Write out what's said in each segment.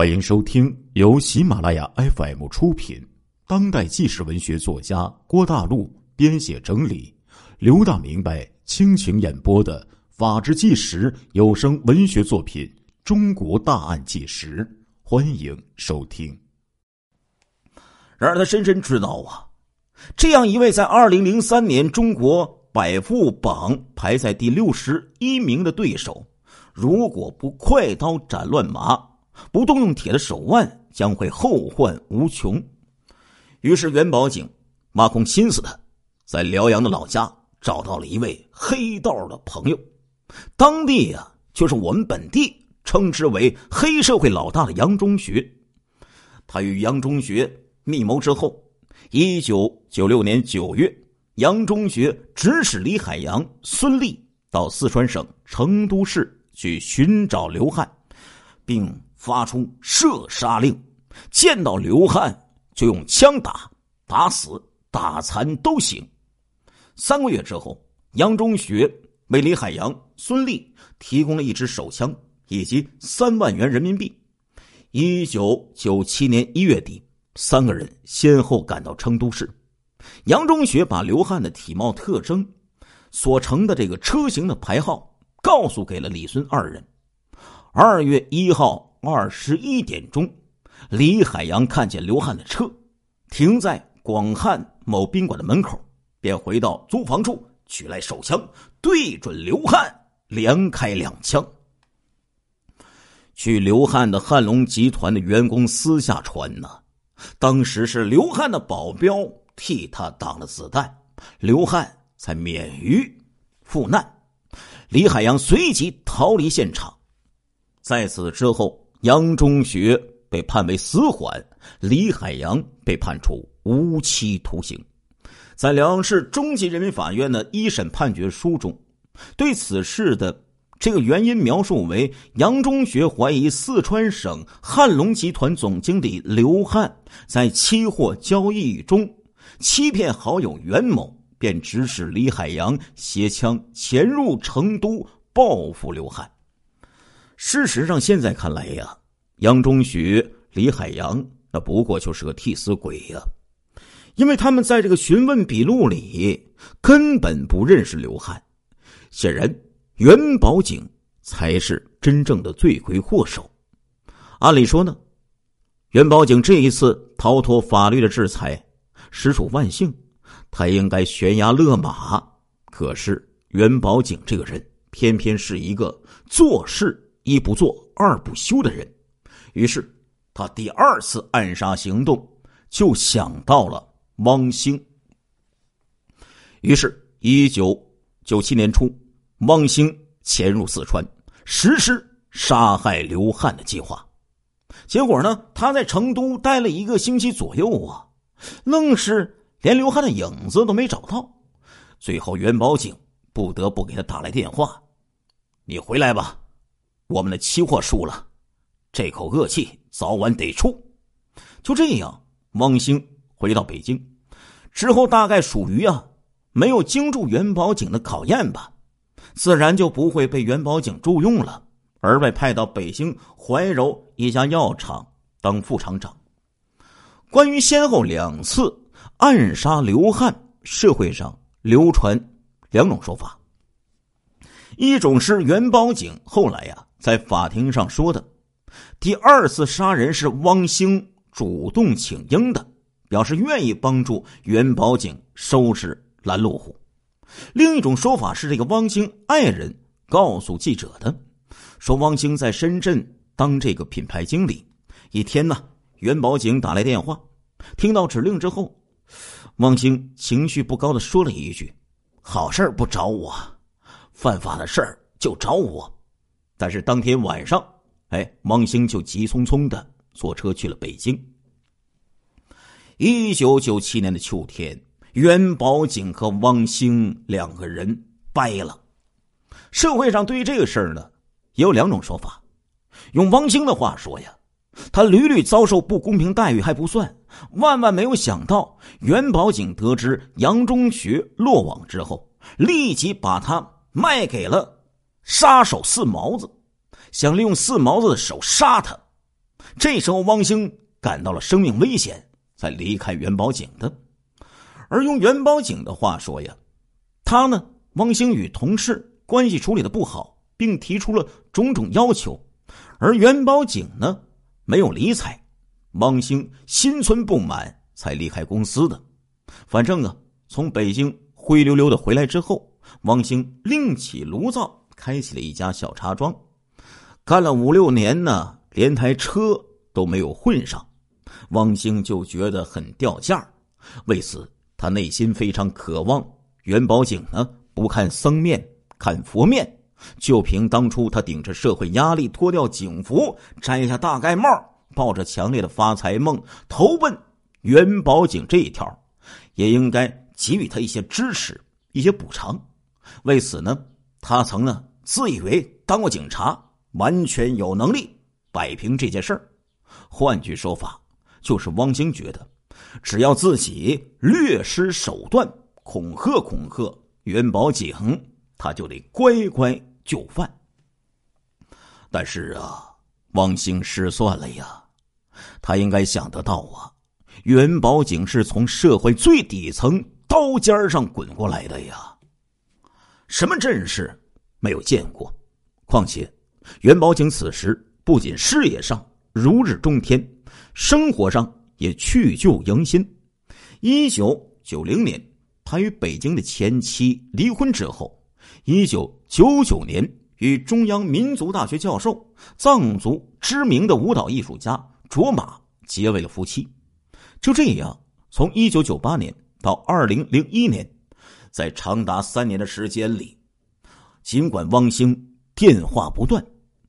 欢迎收听由喜马拉雅 FM 出品、当代纪实文学作家郭大陆编写整理、刘大明白倾情演播的《法制纪实》有声文学作品《中国大案纪实》，欢迎收听。然而，他深深知道啊，这样一位在二零零三年中国百富榜排在第六十一名的对手，如果不快刀斩乱麻。不动用铁的手腕，将会后患无穷。于是元宝井挖空心思的，在辽阳的老家找到了一位黑道的朋友，当地呀就是我们本地称之为黑社会老大的杨中学。他与杨中学密谋之后，一九九六年九月，杨中学指使李海洋、孙立到四川省成都市去寻找刘汉，并。发出射杀令，见到刘汉就用枪打，打死、打残都行。三个月之后，杨中学为李海洋、孙立提供了一支手枪以及三万元人民币。一九九七年一月底，三个人先后赶到成都市。杨中学把刘汉的体貌特征、所乘的这个车型的牌号告诉给了李孙二人。二月一号。二十一点钟，李海洋看见刘汉的车停在广汉某宾馆的门口，便回到租房处取来手枪，对准刘汉连开两枪。据刘汉的汉龙集团的员工私下传呢，当时是刘汉的保镖替他挡了子弹，刘汉才免于赴难。李海洋随即逃离现场，在此之后。杨中学被判为死缓，李海洋被判处无期徒刑。在辽阳市中级人民法院的一审判决书中，对此事的这个原因描述为：杨中学怀疑四川省汉龙集团总经理刘汉在期货交易中欺骗好友袁某，便指使李海洋携枪潜入成都报复刘汉。事实上，现在看来呀，杨中学、李海洋那不过就是个替死鬼呀，因为他们在这个询问笔录里根本不认识刘汉。显然，元宝警才是真正的罪魁祸首。按理说呢，元宝警这一次逃脱法律的制裁，实属万幸，他应该悬崖勒马。可是，元宝警这个人偏偏是一个做事。一不做二不休的人，于是他第二次暗杀行动就想到了汪兴。于是，一九九七年初，汪兴潜入四川，实施杀害刘汉的计划。结果呢，他在成都待了一个星期左右啊，愣是连刘汉的影子都没找到。最后，元宝警不得不给他打来电话：“你回来吧。”我们的期货输了，这口恶气早晚得出。就这样，汪兴回到北京之后，大概属于啊没有经住元宝井的考验吧，自然就不会被元宝井重用了，而被派到北京怀柔一家药厂当副厂长。关于先后两次暗杀刘汉，社会上流传两种说法，一种是元宝井后来呀。在法庭上说的，第二次杀人是汪兴主动请缨的，表示愿意帮助袁宝景收拾拦路虎。另一种说法是，这个汪兴爱人告诉记者的，说汪兴在深圳当这个品牌经理。一天呢，袁宝景打来电话，听到指令之后，汪兴情绪不高的说了一句：“好事不找我，犯法的事儿就找我。”但是当天晚上，哎，汪兴就急匆匆的坐车去了北京。一九九七年的秋天，袁宝景和汪兴两个人掰了。社会上对于这个事儿呢，也有两种说法。用汪兴的话说呀，他屡屡遭受不公平待遇还不算，万万没有想到，袁宝景得知杨中学落网之后，立即把他卖给了。杀手四毛子想利用四毛子的手杀他，这时候汪兴感到了生命危险，才离开元宝井的。而用元宝井的话说呀，他呢，汪兴与同事关系处理的不好，并提出了种种要求，而元宝井呢，没有理睬，汪兴心存不满，才离开公司的。反正啊，从北京灰溜溜的回来之后，汪兴另起炉灶，开起了一家小茶庄，干了五六年呢，连台车都没有混上，汪兴就觉得很掉价为此。他内心非常渴望元宝井呢，不看僧面，看佛面。就凭当初他顶着社会压力脱掉警服，摘下大盖帽，抱着强烈的发财梦投奔元宝井这一条，也应该给予他一些支持、一些补偿。为此呢，他曾呢自以为当过警察，完全有能力摆平这件事儿。换句说法，就是汪兴觉得。只要自己略施手段，恐吓恐吓元宝井，他就得乖乖就范。但是啊，汪兴失算了呀，他应该想得到啊，元宝井是从社会最底层刀尖上滚过来的呀，什么阵势没有见过？况且，元宝井此时不仅事业上如日中天，生活上。也去旧迎新。一九九零年，他与北京的前妻离婚之后，一九九九年与中央民族大学教授、藏族知名的舞蹈艺术家卓玛结为了夫妻。就这样，从一九九八年到二零零一年，在长达三年的时间里，尽管汪兴电话不断，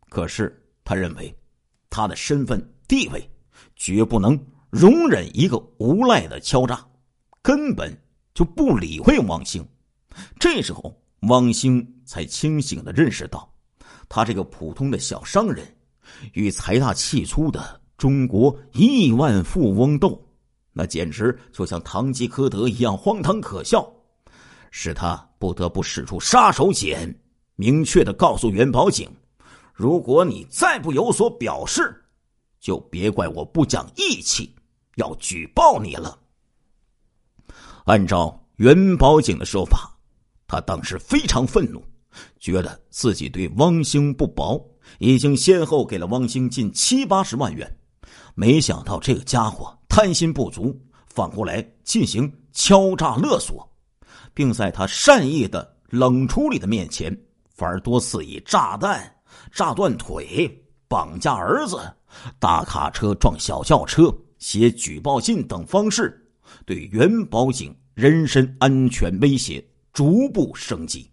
可是他认为他的身份地位绝不能。容忍一个无赖的敲诈，根本就不理会汪兴。这时候，汪兴才清醒的认识到，他这个普通的小商人，与财大气粗的中国亿万富翁斗，那简直就像堂吉诃德一样荒唐可笑，使他不得不使出杀手锏，明确的告诉元宝井：如果你再不有所表示，就别怪我不讲义气。要举报你了。按照元宝井的说法，他当时非常愤怒，觉得自己对汪兴不薄，已经先后给了汪兴近七八十万元。没想到这个家伙贪心不足，反过来进行敲诈勒索，并在他善意的冷处理的面前，反而多次以炸弹炸断腿、绑架儿子、大卡车撞小轿车。写举报信等方式，对元宝井人身安全威胁逐步升级。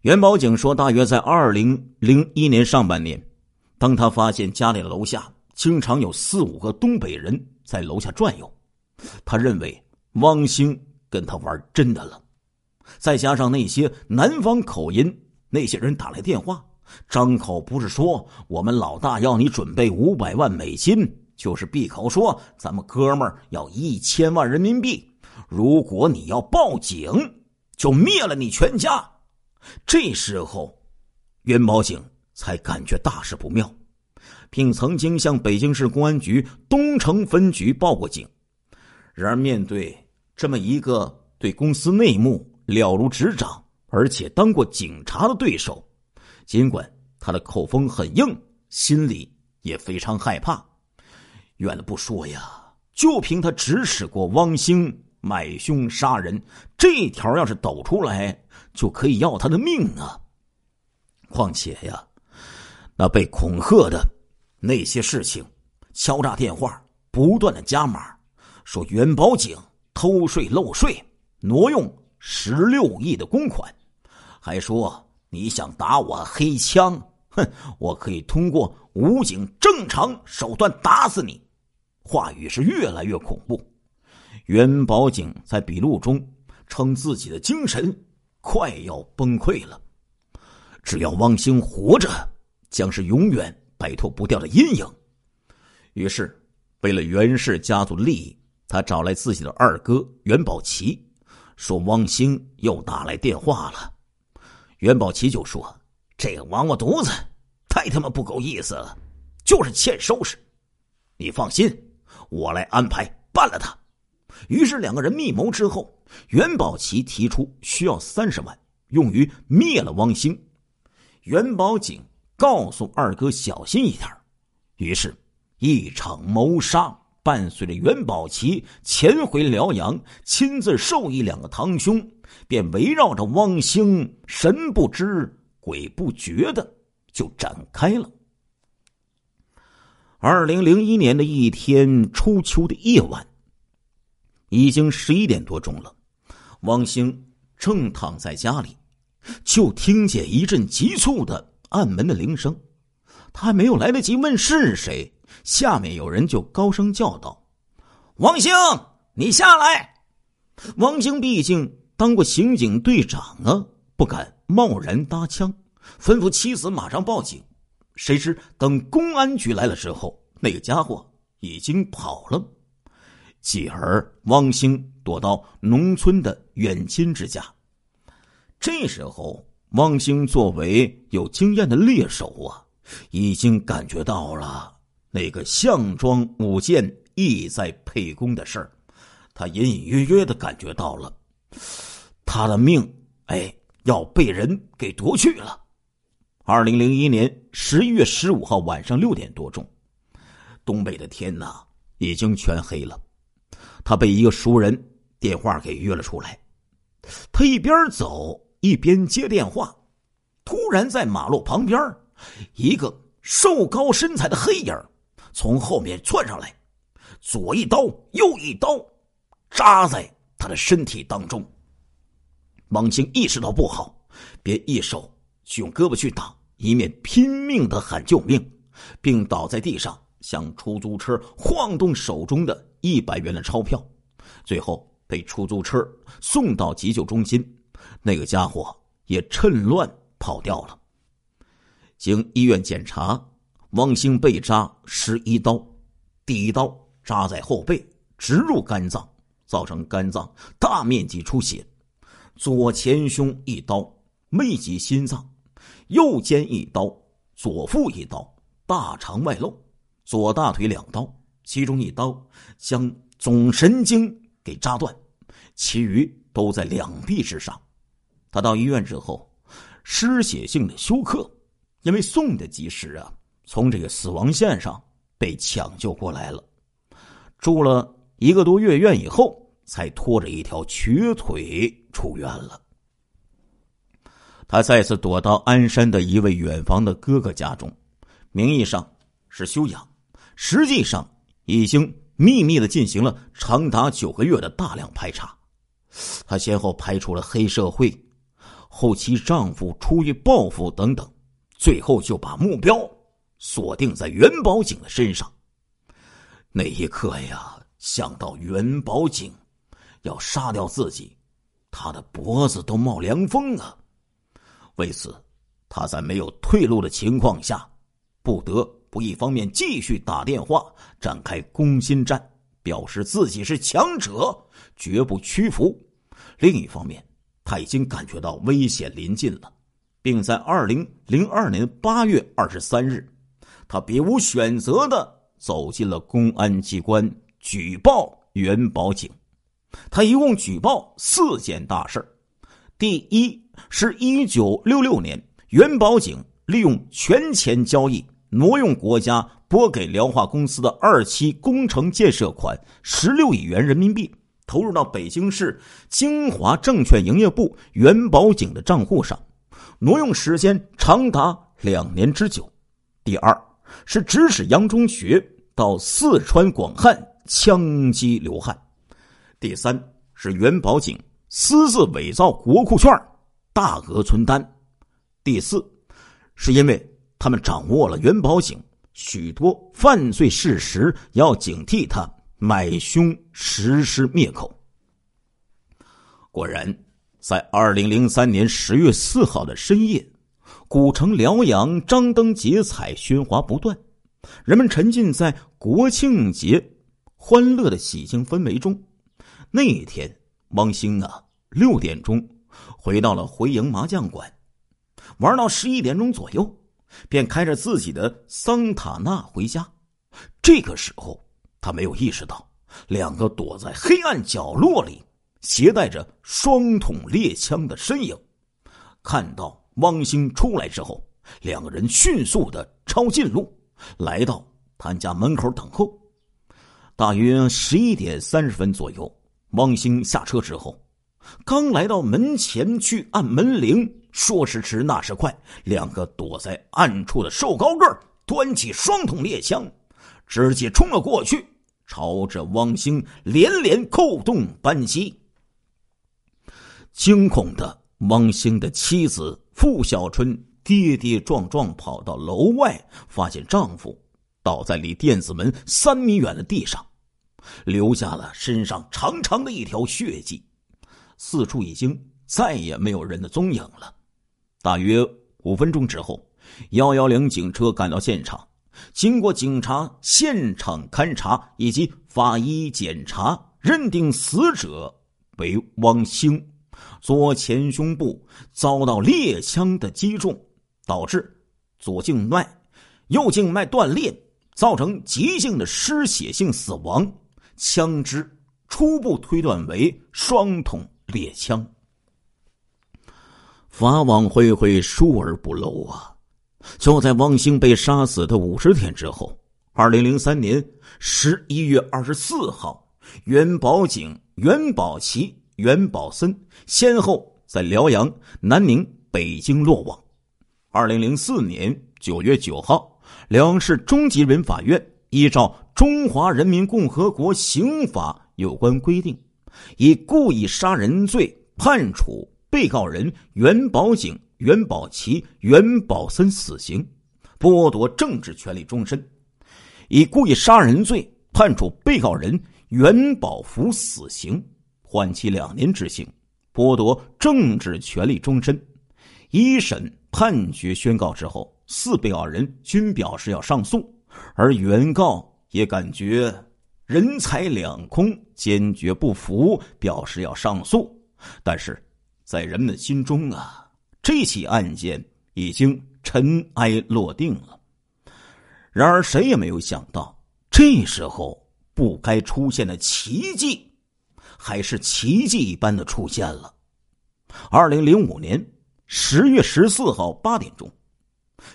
元宝井说，大约在二零零一年上半年，当他发现家里的楼下经常有四五个东北人在楼下转悠，他认为汪兴跟他玩真的了。再加上那些南方口音，那些人打来电话，张口不是说我们老大要你准备五百万美金。就是闭口说，咱们哥们儿要一千万人民币。如果你要报警，就灭了你全家。这时候，元宝警才感觉大事不妙，并曾经向北京市公安局东城分局报过警。然而，面对这么一个对公司内幕了如指掌，而且当过警察的对手，尽管他的口风很硬，心里也非常害怕。远的不说呀，就凭他指使过汪兴买凶杀人这一条，要是抖出来，就可以要他的命啊！况且呀，那被恐吓的那些事情，敲诈电话不断的加码，说元宝井偷税漏税，挪用十六亿的公款，还说你想打我黑枪，哼，我可以通过武警正常手段打死你。话语是越来越恐怖。元宝警在笔录中称自己的精神快要崩溃了。只要汪星活着，将是永远摆脱不掉的阴影。于是，为了袁氏家族利益，他找来自己的二哥袁宝奇，说汪兴又打来电话了。袁宝奇就说：“这个王八犊子太他妈不够意思了，就是欠收拾。你放心，我来安排办了他。于是两个人密谋之后，元宝奇提出需要三十万，用于灭了汪兴。元宝警告诉二哥小心一点于是，一场谋杀伴随着元宝旗潜回辽阳，亲自授意两个堂兄，便围绕着汪兴神不知鬼不觉的就展开了。二零零一年的一天初秋的夜晚，已经十一点多钟了。汪兴正躺在家里，就听见一阵急促的按门的铃声。他还没有来得及问是谁，下面有人就高声叫道：“汪兴，你下来！”汪兴毕竟当过刑警队长啊，不敢贸然搭腔，吩咐妻子马上报警。谁知等公安局来了之后，那个家伙已经跑了。继而，汪兴躲到农村的远亲之家。这时候，汪兴作为有经验的猎手啊，已经感觉到了那个项庄舞剑、意在沛公的事儿。他隐隐约约的感觉到了，他的命哎要被人给夺去了。二零零一年十一月十五号晚上六点多钟，东北的天呐已经全黑了。他被一个熟人电话给约了出来。他一边走一边接电话，突然在马路旁边，一个瘦高身材的黑影从后面窜上来，左一刀右一刀扎在他的身体当中。王清意识到不好，便一手去。用胳膊去挡，一面拼命的喊救命，并倒在地上向出租车晃动手中的一百元的钞票，最后被出租车送到急救中心。那个家伙也趁乱跑掉了。经医院检查，汪兴被扎十一刀，第一刀扎在后背，直入肝脏，造成肝脏大面积出血；左前胸一刀，未及心脏。右肩一刀，左腹一刀，大肠外露，左大腿两刀，其中一刀将总神经给扎断，其余都在两臂之上。他到医院之后，失血性的休克，因为送的及时啊，从这个死亡线上被抢救过来了，住了一个多月院以后，才拖着一条瘸腿出院了。他再次躲到鞍山的一位远房的哥哥家中，名义上是休养，实际上已经秘密的进行了长达九个月的大量排查。他先后排除了黑社会、后期丈夫出于报复等等，最后就把目标锁定在元宝井的身上。那一刻呀，想到元宝井要杀掉自己，他的脖子都冒凉风啊！为此，他在没有退路的情况下，不得不一方面继续打电话展开攻心战，表示自己是强者，绝不屈服；另一方面，他已经感觉到危险临近了，并在二零零二年八月二十三日，他别无选择的走进了公安机关举报元宝警。他一共举报四件大事第一。是一九六六年，元宝警利用权钱交易挪用国家拨给辽化公司的二期工程建设款十六亿元人民币，投入到北京市京华证券营业部元宝警的账户上，挪用时间长达两年之久。第二是指使杨中学到四川广汉枪击刘汉。第三是元宝警私自伪造国库券大额存单，第四，是因为他们掌握了元宝警许多犯罪事实，要警惕他买凶实施灭口。果然，在二零零三年十月四号的深夜，古城辽阳张灯结彩，喧哗不断，人们沉浸在国庆节欢乐的喜庆氛围中。那一天，汪兴啊，六点钟。回到了回营麻将馆，玩到十一点钟左右，便开着自己的桑塔纳回家。这个时候，他没有意识到两个躲在黑暗角落里、携带着双筒猎枪的身影。看到汪兴出来之后，两个人迅速的抄近路，来到他家门口等候。大约十一点三十分左右，汪兴下车之后，刚来到门前去按门铃，说时迟，那时快，两个躲在暗处的瘦高个端起双筒猎枪，直接冲了过去，朝着汪兴连连扣动扳机。惊恐的汪兴的妻子傅小春跌跌撞撞跑到楼外，发现丈夫倒在离电子门三米远的地上。留下了身上长长的一条血迹，四处已经再也没有人的踪影了。大约五分钟之后，幺幺零警车赶到现场，经过警察现场勘查以及法医检查，认定死者为汪兴，左前胸部遭到猎枪的击中，导致左静脉、右静脉断裂，造成急性的失血性死亡。枪支初步推断为双筒猎枪。法网恢恢，疏而不漏啊！就在汪兴被杀死的五十天之后，二零零三年十一月二十四号，元宝井、元宝旗、袁宝森先后在辽阳、南宁、北京落网。二零零四年九月九号，辽阳市中级人民法院依照。中华人民共和国刑法有关规定，以故意杀人罪判处被告人袁宝景、袁宝奇、袁宝森死刑，剥夺政治权利终身；以故意杀人罪判处被告人袁宝福死刑，缓期两年执行，剥夺政治权利终身。一审判决宣告之后，四被告人均表示要上诉，而原告。也感觉人财两空，坚决不服，表示要上诉。但是，在人们心中啊，这起案件已经尘埃落定了。然而，谁也没有想到，这时候不该出现的奇迹，还是奇迹一般的出现了。二零零五年十月十四号八点钟，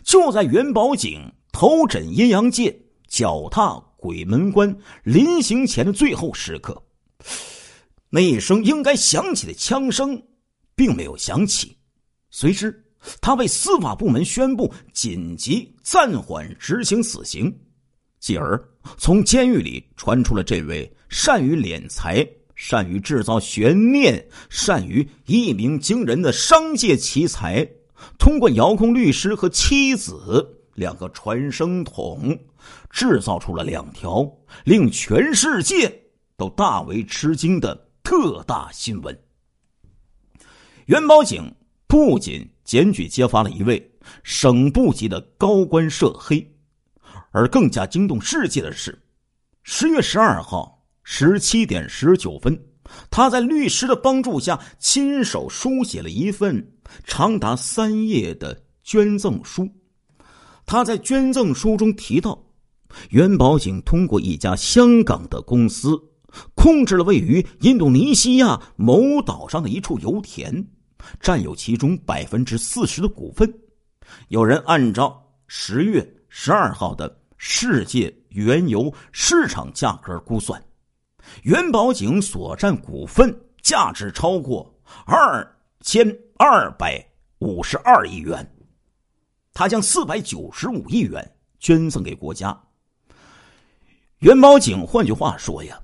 就在元宝井头枕阴阳界，脚踏。鬼门关临行前的最后时刻，那一声应该响起的枪声并没有响起。随之，他被司法部门宣布紧急暂缓执行死刑。继而，从监狱里传出了这位善于敛财、善于制造悬念、善于一鸣惊人的商界奇才，通过遥控律师和妻子。两个传声筒制造出了两条令全世界都大为吃惊的特大新闻。元宝警不仅检举揭发了一位省部级的高官涉黑，而更加惊动世界的是，十月十二号十七点十九分，他在律师的帮助下亲手书写了一份长达三页的捐赠书。他在捐赠书中提到，元宝警通过一家香港的公司，控制了位于印度尼西亚某岛上的一处油田，占有其中百分之四十的股份。有人按照十月十二号的世界原油市场价格估算，元宝井所占股份价值超过二千二百五十二亿元。他将四百九十五亿元捐赠给国家。元宝井，换句话说呀，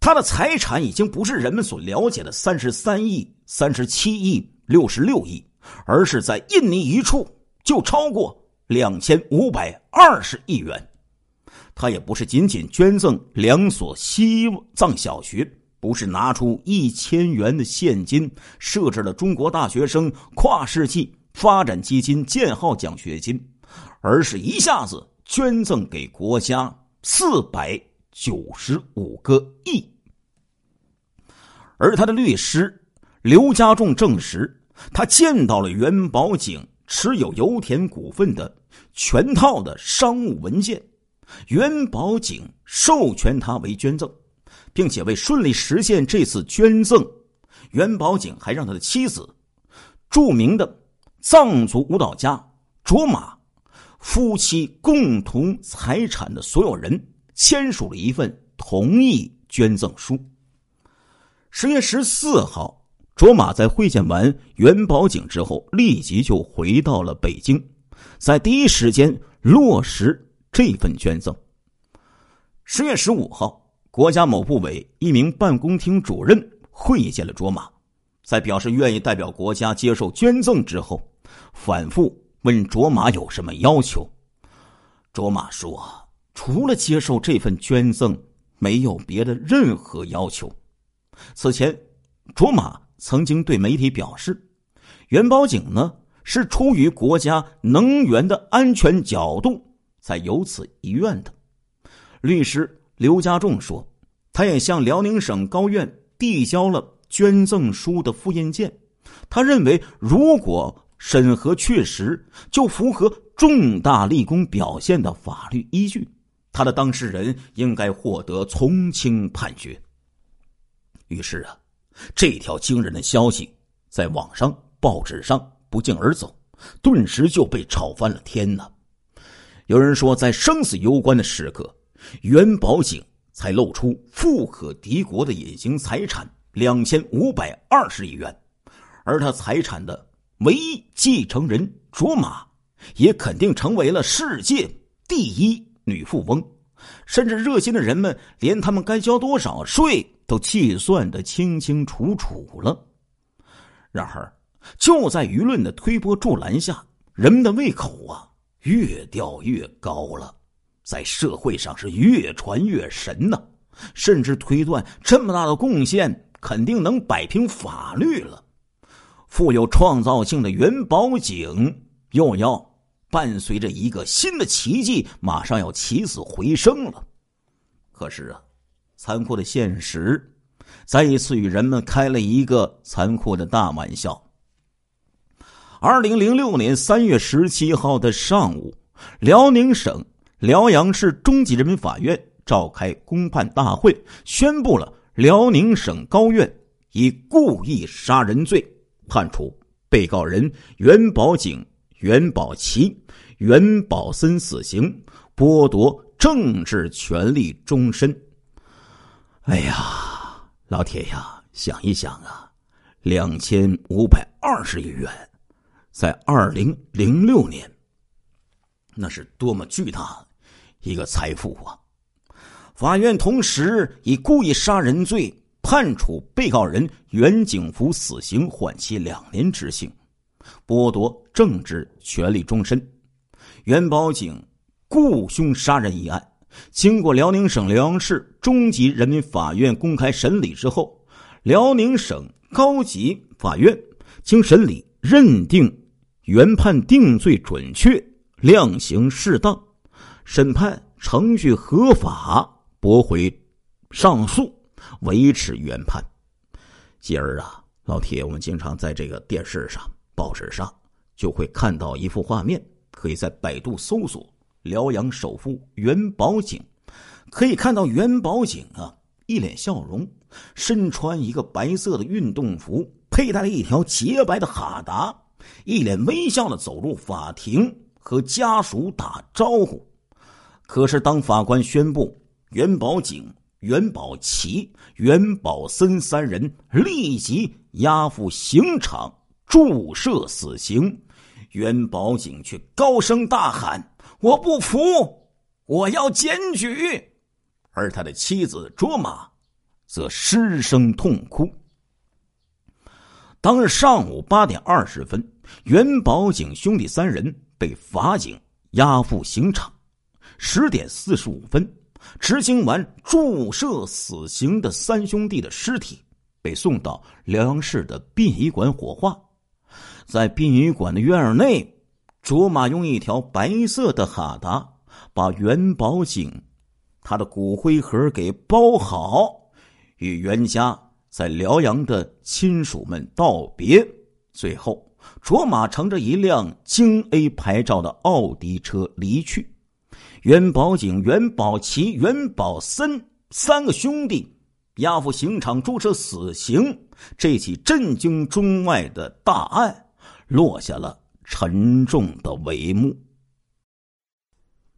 他的财产已经不是人们所了解的三十三亿、三十七亿、六十六亿，而是在印尼一处就超过两千五百二十亿元。他也不是仅仅捐赠两所西藏小学，不是拿出一千元的现金设置了中国大学生跨世纪。发展基金建号奖学金，而是一下子捐赠给国家四百九十五个亿。而他的律师刘家仲证实，他见到了元宝井持有油田股份的全套的商务文件，元宝景授权他为捐赠，并且为顺利实现这次捐赠，元宝景还让他的妻子，著名的藏族舞蹈家卓玛夫妻共同财产的所有人签署了一份同意捐赠书。十月十四号。卓玛在会见完元宝景之后，立即就回到了北京，在第一时间落实这份捐赠。十月十五号，国家某部委一名办公厅主任会见了卓玛，在表示愿意代表国家接受捐赠之后，反复问卓玛有什么要求。卓玛说：“除了接受这份捐赠，没有别的任何要求。”此前，卓玛。曾经对媒体表示，元宝井呢是出于国家能源的安全角度才有此遗愿的。律师刘家仲说，他也向辽宁省高院递交了捐赠书的复印件。他认为，如果审核确实，就符合重大立功表现的法律依据，他的当事人应该获得从轻判决。于是啊。这条惊人的消息在网上、报纸上不胫而走，顿时就被炒翻了天呐！有人说，在生死攸关的时刻，元宝景才露出富可敌国的隐形财产两千五百二十亿元，而他财产的唯一继承人卓玛，也肯定成为了世界第一女富翁。甚至热心的人们连他们该交多少税都计算的清清楚楚了。然而，就在舆论的推波助澜下，人们的胃口啊越吊越高了，在社会上是越传越神呢，甚至推断这么大的贡献肯定能摆平法律了。富有创造性的元宝井又要。伴随着一个新的奇迹，马上要起死回生了。可是啊，残酷的现实再一次与人们开了一个残酷的大玩笑。二零零六年三月十七号的上午，辽宁省辽阳市中级人民法院召开公判大会，宣布了辽宁省高院以故意杀人罪判处被告人袁宝景。元宝奇、元宝森死刑，剥夺政治权利终身。哎呀，老铁呀，想一想啊，两千五百二十亿元，在二零零六年，那是多么巨大一个财富啊！法院同时以故意杀人罪判处被告人袁景福死刑，缓期两年执行。剥夺政治权利终身。元宝景雇凶杀人一案，经过辽宁省辽阳市中级人民法院公开审理之后，辽宁省高级法院经审理认定原判定罪准确、量刑适当，审判程序合法，驳回上诉，维持原判。今儿啊，老铁，我们经常在这个电视上。报纸上就会看到一幅画面，可以在百度搜索“辽阳首富元宝景”，可以看到元宝景啊，一脸笑容，身穿一个白色的运动服，佩戴了一条洁白的哈达，一脸微笑的走入法庭和家属打招呼。可是，当法官宣布元宝景、元宝奇、元宝森三人立即押赴刑场。注射死刑，元宝景却高声大喊：“我不服，我要检举！”而他的妻子卓玛则失声痛哭。当日上午八点二十分，元宝井兄弟三人被法警押赴刑场。十点四十五分，执行完注射死刑的三兄弟的尸体被送到辽阳市的殡仪馆火化。在殡仪馆的院内，卓玛用一条白色的哈达把元宝景他的骨灰盒给包好，与袁家在辽阳的亲属们道别，最后卓玛乘着一辆京 A 牌照的奥迪车离去。袁宝景、袁宝奇、袁宝森三个兄弟押赴刑场注射死刑，这起震惊中外的大案落下了沉重的帷幕。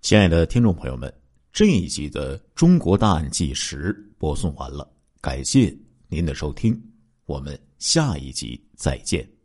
亲爱的听众朋友们，这一集的《中国大案纪实》播送完了，感谢您的收听，我们下一集再见。